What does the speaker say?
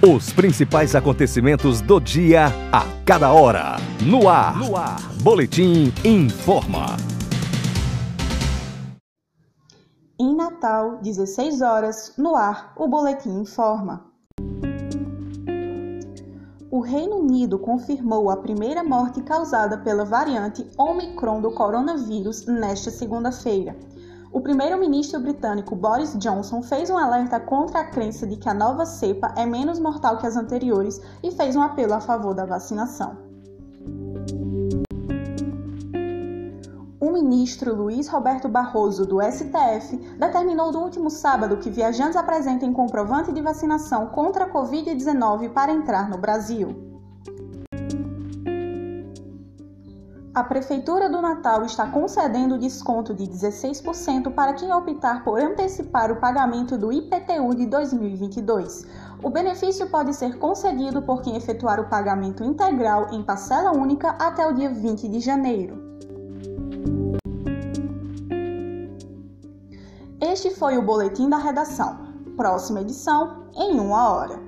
Os principais acontecimentos do dia a cada hora. No ar. No ar. Boletim Informa. Em Natal, 16 horas, no ar, o Boletim Informa. O Reino Unido confirmou a primeira morte causada pela variante Omicron do coronavírus nesta segunda-feira. O primeiro-ministro britânico Boris Johnson fez um alerta contra a crença de que a nova cepa é menos mortal que as anteriores e fez um apelo a favor da vacinação. O ministro Luiz Roberto Barroso, do STF, determinou no último sábado que viajantes apresentem comprovante de vacinação contra a Covid-19 para entrar no Brasil. A Prefeitura do Natal está concedendo desconto de 16% para quem optar por antecipar o pagamento do IPTU de 2022. O benefício pode ser concedido por quem efetuar o pagamento integral em parcela única até o dia 20 de janeiro. Este foi o Boletim da Redação. Próxima edição, em uma hora.